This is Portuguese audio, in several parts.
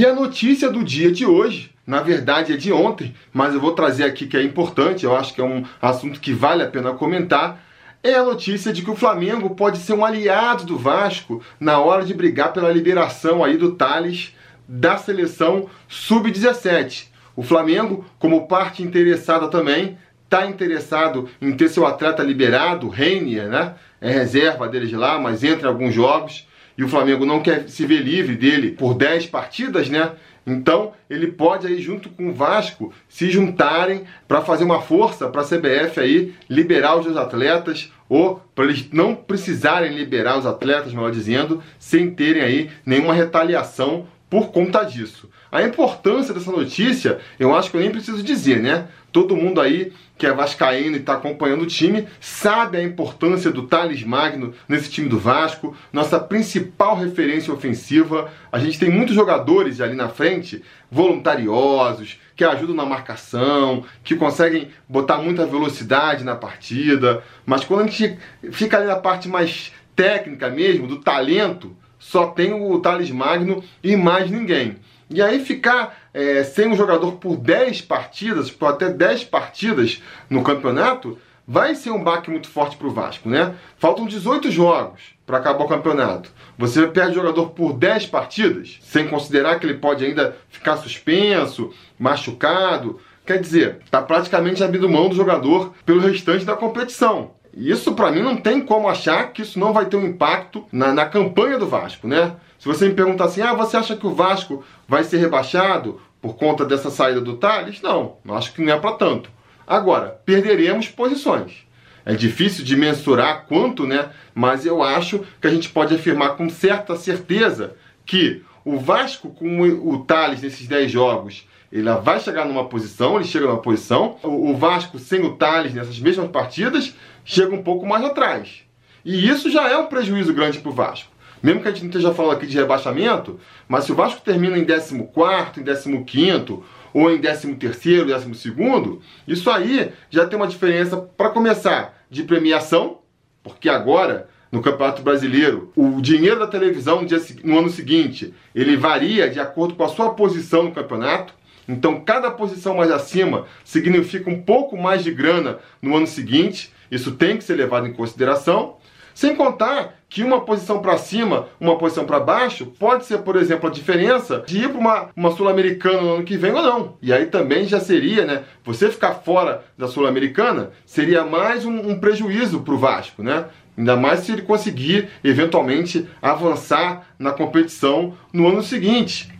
E a notícia do dia de hoje, na verdade é de ontem, mas eu vou trazer aqui que é importante, eu acho que é um assunto que vale a pena comentar, é a notícia de que o Flamengo pode ser um aliado do Vasco na hora de brigar pela liberação aí do Thales da seleção sub-17. O Flamengo, como parte interessada também, está interessado em ter seu atleta liberado, Reinier, né? É reserva deles lá, mas entra em alguns jogos. E o Flamengo não quer se ver livre dele por 10 partidas, né? Então, ele pode aí junto com o Vasco se juntarem para fazer uma força para a CBF aí liberar os atletas ou para eles não precisarem liberar os atletas, melhor dizendo, sem terem aí nenhuma retaliação por conta disso. A importância dessa notícia, eu acho que eu nem preciso dizer, né? Todo mundo aí que é vascaíno e está acompanhando o time sabe a importância do Thales Magno nesse time do Vasco, nossa principal referência ofensiva. A gente tem muitos jogadores ali na frente, voluntariosos, que ajudam na marcação, que conseguem botar muita velocidade na partida, mas quando a gente fica ali na parte mais técnica mesmo, do talento, só tem o Thales Magno e mais ninguém. E aí ficar é, sem um jogador por 10 partidas, por até 10 partidas no campeonato, vai ser um baque muito forte para o Vasco, né? Faltam 18 jogos para acabar o campeonato. Você perde jogador por 10 partidas, sem considerar que ele pode ainda ficar suspenso, machucado. Quer dizer, está praticamente abrindo mão do jogador pelo restante da competição. Isso para mim não tem como achar que isso não vai ter um impacto na, na campanha do Vasco, né? Se você me perguntar assim, ah, você acha que o Vasco vai ser rebaixado por conta dessa saída do Thales? Não, acho que não é para tanto. Agora, perderemos posições. É difícil de mensurar quanto, né? Mas eu acho que a gente pode afirmar com certa certeza que o Vasco com o Thales nesses 10 jogos, ele vai chegar numa posição, ele chega numa posição. O Vasco sem o Thales nessas mesmas partidas chega um pouco mais atrás. E isso já é um prejuízo grande para o Vasco. Mesmo que a gente não esteja falando aqui de rebaixamento, mas se o Vasco termina em 14, em 15 ou em 13, 12, isso aí já tem uma diferença para começar de premiação, porque agora no Campeonato Brasileiro, o dinheiro da televisão no ano seguinte, ele varia de acordo com a sua posição no campeonato. Então, cada posição mais acima significa um pouco mais de grana no ano seguinte. Isso tem que ser levado em consideração. Sem contar que uma posição para cima, uma posição para baixo, pode ser, por exemplo, a diferença de ir para uma, uma Sul-Americana no ano que vem ou não. E aí também já seria, né? Você ficar fora da Sul-Americana seria mais um, um prejuízo para o Vasco, né? Ainda mais se ele conseguir eventualmente avançar na competição no ano seguinte.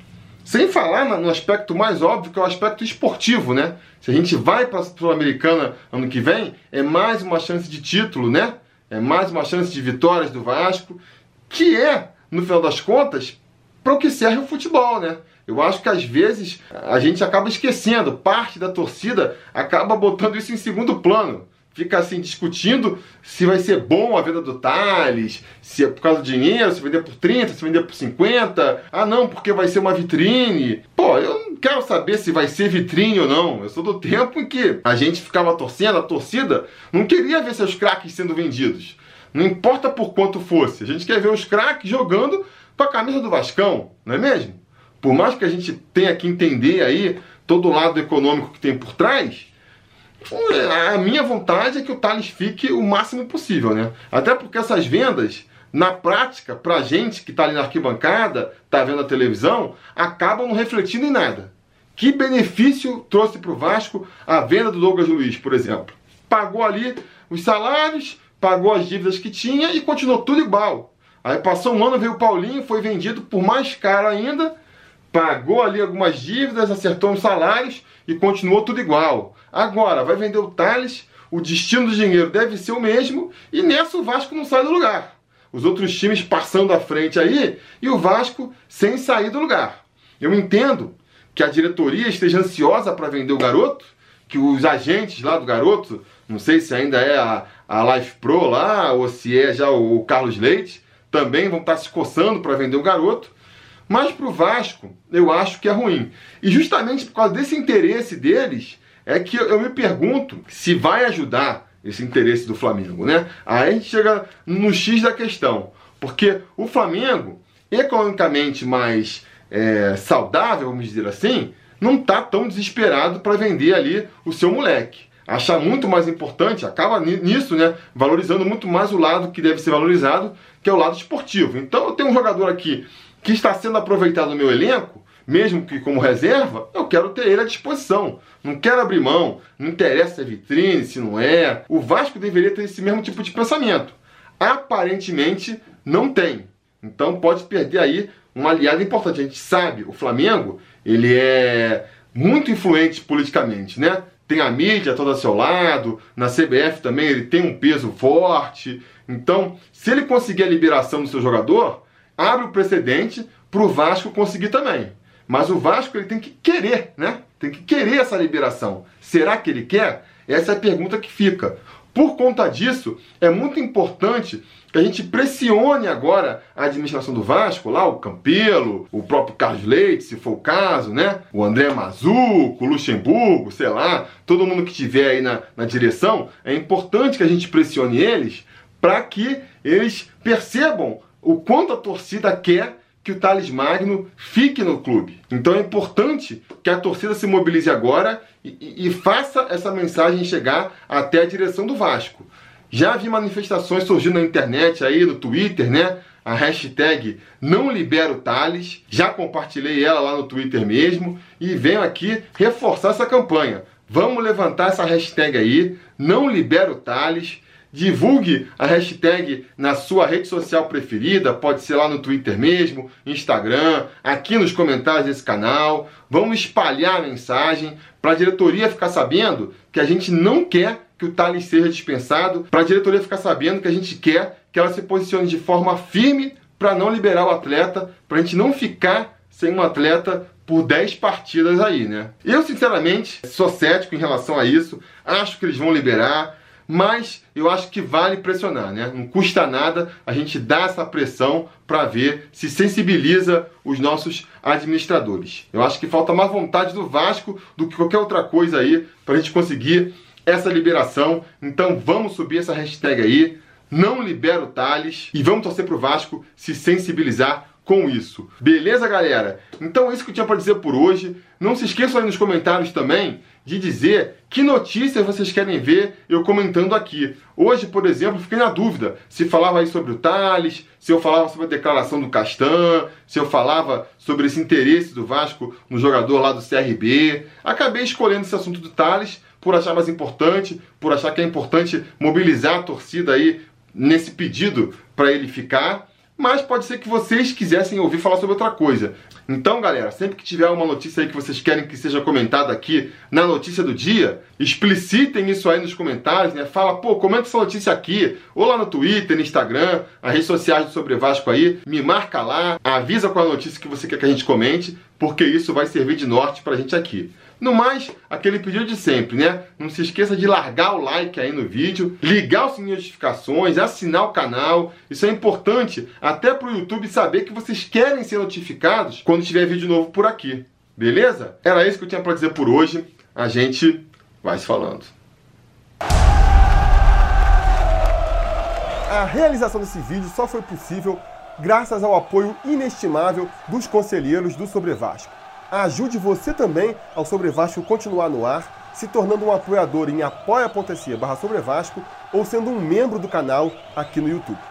Sem falar no aspecto mais óbvio, que é o aspecto esportivo, né? Se a gente vai para a Sul-Americana ano que vem, é mais uma chance de título, né? É mais uma chance de vitórias do Vasco, que é, no final das contas, para o que serve o futebol, né? Eu acho que às vezes a gente acaba esquecendo, parte da torcida acaba botando isso em segundo plano fica assim discutindo se vai ser bom a venda do Thales, se é por causa do dinheiro, se vender por 30, se vender por 50. Ah, não, porque vai ser uma vitrine. Pô, eu não quero saber se vai ser vitrine ou não. Eu sou do tempo em que a gente ficava torcendo, a torcida não queria ver seus craques sendo vendidos. Não importa por quanto fosse. A gente quer ver os craques jogando com a camisa do Vascão, não é mesmo? Por mais que a gente tenha que entender aí todo o lado econômico que tem por trás, a minha vontade é que o Thales fique o máximo possível, né? Até porque essas vendas, na prática, pra gente que tá ali na arquibancada, tá vendo a televisão, acabam não refletindo em nada. Que benefício trouxe pro Vasco a venda do Douglas Luiz, por exemplo? Pagou ali os salários, pagou as dívidas que tinha e continuou tudo igual. Aí passou um ano, veio o Paulinho, foi vendido por mais caro ainda, pagou ali algumas dívidas, acertou os salários e continuou tudo igual. Agora, vai vender o Thales, o destino do dinheiro deve ser o mesmo, e nessa o Vasco não sai do lugar. Os outros times passando à frente aí e o Vasco sem sair do lugar. Eu entendo que a diretoria esteja ansiosa para vender o garoto, que os agentes lá do garoto, não sei se ainda é a, a Life Pro lá ou se é já o Carlos Leite, também vão estar se coçando para vender o garoto. Mas para o Vasco, eu acho que é ruim. E justamente por causa desse interesse deles, é que eu me pergunto se vai ajudar esse interesse do Flamengo, né? Aí a gente chega no X da questão. Porque o Flamengo, economicamente mais é, saudável, vamos dizer assim, não está tão desesperado para vender ali o seu moleque. Achar muito mais importante, acaba nisso, né? Valorizando muito mais o lado que deve ser valorizado, que é o lado esportivo. Então eu tenho um jogador aqui que está sendo aproveitado no meu elenco, mesmo que como reserva, eu quero ter ele à disposição. Não quero abrir mão, não interessa se é vitrine, se não é. O Vasco deveria ter esse mesmo tipo de pensamento. Aparentemente não tem. Então pode perder aí um aliado importante. A gente sabe, o Flamengo, ele é muito influente politicamente, né? Tem a mídia toda ao seu lado, na CBF também ele tem um peso forte. Então, se ele conseguir a liberação do seu jogador, abre o precedente para o Vasco conseguir também. Mas o Vasco ele tem que querer, né? Tem que querer essa liberação. Será que ele quer? Essa é a pergunta que fica. Por conta disso, é muito importante que a gente pressione agora a administração do Vasco, lá o Campelo, o próprio Carlos Leite, se for o caso, né? O André Mazuco, o Luxemburgo, sei lá, todo mundo que estiver aí na, na direção, é importante que a gente pressione eles para que eles percebam o quanto a torcida quer que o Thales Magno fique no clube. Então é importante que a torcida se mobilize agora e, e, faça essa mensagem chegar até a direção do Vasco. Já vi manifestações surgindo na internet aí, no Twitter, né? A hashtag não libera o Thales. Já compartilhei ela lá no Twitter mesmo. E venho aqui reforçar essa campanha. Vamos levantar essa hashtag aí, não libera o Thales. Divulgue a hashtag na sua rede social preferida, pode ser lá no Twitter mesmo, Instagram, aqui nos comentários desse canal. Vamos espalhar a mensagem para a diretoria ficar sabendo que a gente não quer que o Thales seja dispensado, para a diretoria ficar sabendo que a gente quer que ela se posicione de forma firme para não liberar o atleta, para a gente não ficar sem um atleta por 10 partidas aí, né? Eu, sinceramente, sou cético em relação a isso, acho que eles vão liberar mas eu acho que vale pressionar, né? Não custa nada a gente dar essa pressão para ver se sensibiliza os nossos administradores. Eu acho que falta mais vontade do Vasco do que qualquer outra coisa aí para a gente conseguir essa liberação. Então vamos subir essa hashtag aí, não libera o Thales e vamos torcer pro Vasco se sensibilizar com isso. Beleza, galera? Então é isso que eu tinha para dizer por hoje. Não se esqueçam aí nos comentários também de dizer que notícias vocês querem ver eu comentando aqui. Hoje, por exemplo, fiquei na dúvida se falava aí sobre o Thales, se eu falava sobre a declaração do Castan, se eu falava sobre esse interesse do Vasco no jogador lá do CRB. Acabei escolhendo esse assunto do Thales por achar mais importante, por achar que é importante mobilizar a torcida aí nesse pedido para ele ficar mas pode ser que vocês quisessem ouvir falar sobre outra coisa. Então, galera, sempre que tiver uma notícia aí que vocês querem que seja comentada aqui na notícia do dia, explicitem isso aí nos comentários, né? Fala, pô, comenta essa notícia aqui, ou lá no Twitter, no Instagram, as redes sociais do Sobre Vasco aí, me marca lá, avisa qual é a notícia que você quer que a gente comente, porque isso vai servir de norte pra gente aqui. No mais, aquele pedido de sempre, né? Não se esqueça de largar o like aí no vídeo, ligar o sininho de notificações, assinar o canal. Isso é importante até para o YouTube saber que vocês querem ser notificados quando tiver vídeo novo por aqui. Beleza? Era isso que eu tinha para dizer por hoje. A gente vai se falando. A realização desse vídeo só foi possível graças ao apoio inestimável dos conselheiros do Sobre Vasco. Ajude você também ao Sobre Vasco continuar no ar, se tornando um apoiador em apoia.se barra ou sendo um membro do canal aqui no YouTube.